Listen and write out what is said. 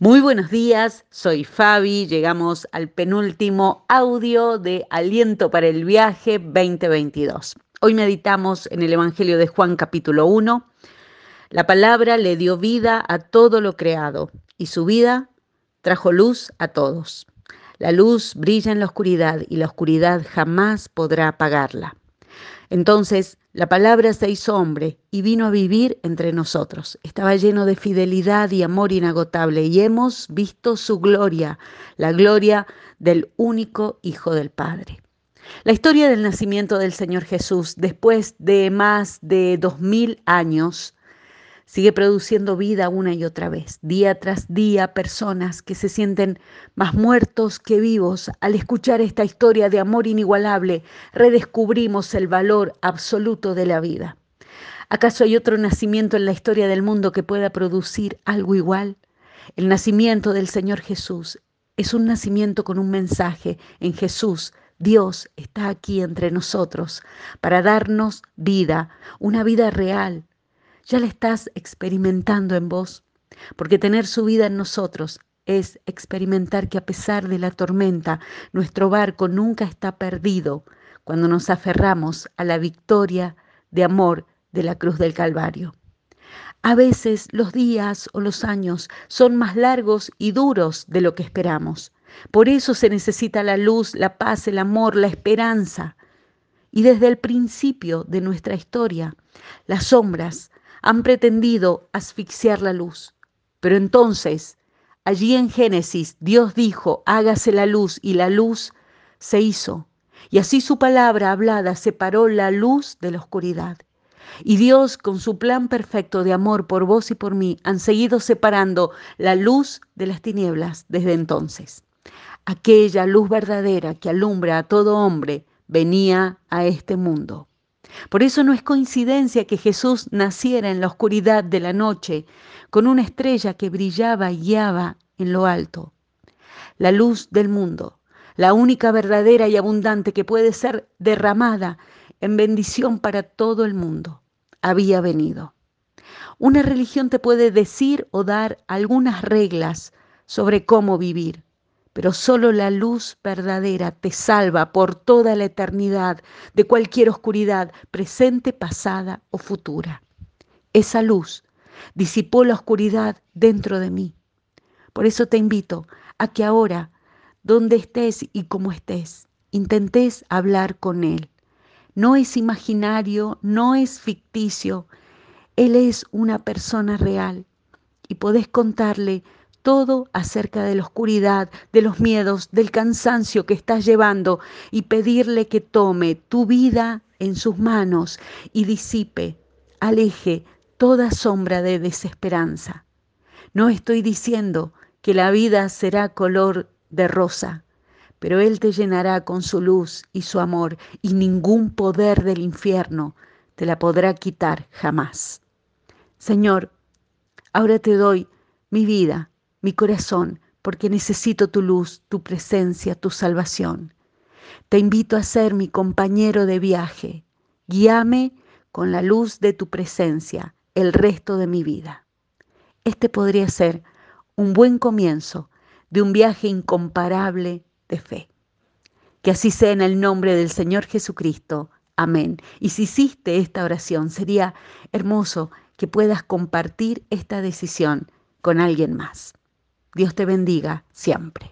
Muy buenos días, soy Fabi, llegamos al penúltimo audio de Aliento para el Viaje 2022. Hoy meditamos en el Evangelio de Juan capítulo 1. La palabra le dio vida a todo lo creado y su vida trajo luz a todos. La luz brilla en la oscuridad y la oscuridad jamás podrá apagarla. Entonces la palabra se hizo hombre y vino a vivir entre nosotros. Estaba lleno de fidelidad y amor inagotable y hemos visto su gloria, la gloria del único Hijo del Padre. La historia del nacimiento del Señor Jesús después de más de dos mil años Sigue produciendo vida una y otra vez, día tras día, personas que se sienten más muertos que vivos. Al escuchar esta historia de amor inigualable, redescubrimos el valor absoluto de la vida. ¿Acaso hay otro nacimiento en la historia del mundo que pueda producir algo igual? El nacimiento del Señor Jesús es un nacimiento con un mensaje. En Jesús Dios está aquí entre nosotros para darnos vida, una vida real, ya la estás experimentando en vos, porque tener su vida en nosotros es experimentar que a pesar de la tormenta, nuestro barco nunca está perdido cuando nos aferramos a la victoria de amor de la cruz del Calvario. A veces los días o los años son más largos y duros de lo que esperamos. Por eso se necesita la luz, la paz, el amor, la esperanza. Y desde el principio de nuestra historia, las sombras han pretendido asfixiar la luz. Pero entonces, allí en Génesis, Dios dijo, hágase la luz, y la luz se hizo. Y así su palabra hablada separó la luz de la oscuridad. Y Dios, con su plan perfecto de amor por vos y por mí, han seguido separando la luz de las tinieblas desde entonces. Aquella luz verdadera que alumbra a todo hombre venía a este mundo. Por eso no es coincidencia que Jesús naciera en la oscuridad de la noche, con una estrella que brillaba y guiaba en lo alto. La luz del mundo, la única verdadera y abundante que puede ser derramada en bendición para todo el mundo, había venido. Una religión te puede decir o dar algunas reglas sobre cómo vivir, pero solo la luz verdadera te salva por toda la eternidad de cualquier oscuridad, presente, pasada o futura. Esa luz disipó la oscuridad dentro de mí. Por eso te invito a que ahora, donde estés y como estés, intentes hablar con Él. No es imaginario, no es ficticio. Él es una persona real y podés contarle todo acerca de la oscuridad, de los miedos, del cansancio que estás llevando y pedirle que tome tu vida en sus manos y disipe, aleje toda sombra de desesperanza. No estoy diciendo que la vida será color de rosa, pero Él te llenará con su luz y su amor y ningún poder del infierno te la podrá quitar jamás. Señor, ahora te doy mi vida mi corazón, porque necesito tu luz, tu presencia, tu salvación. Te invito a ser mi compañero de viaje. Guíame con la luz de tu presencia el resto de mi vida. Este podría ser un buen comienzo de un viaje incomparable de fe. Que así sea en el nombre del Señor Jesucristo. Amén. Y si hiciste esta oración, sería hermoso que puedas compartir esta decisión con alguien más. Dios te bendiga siempre.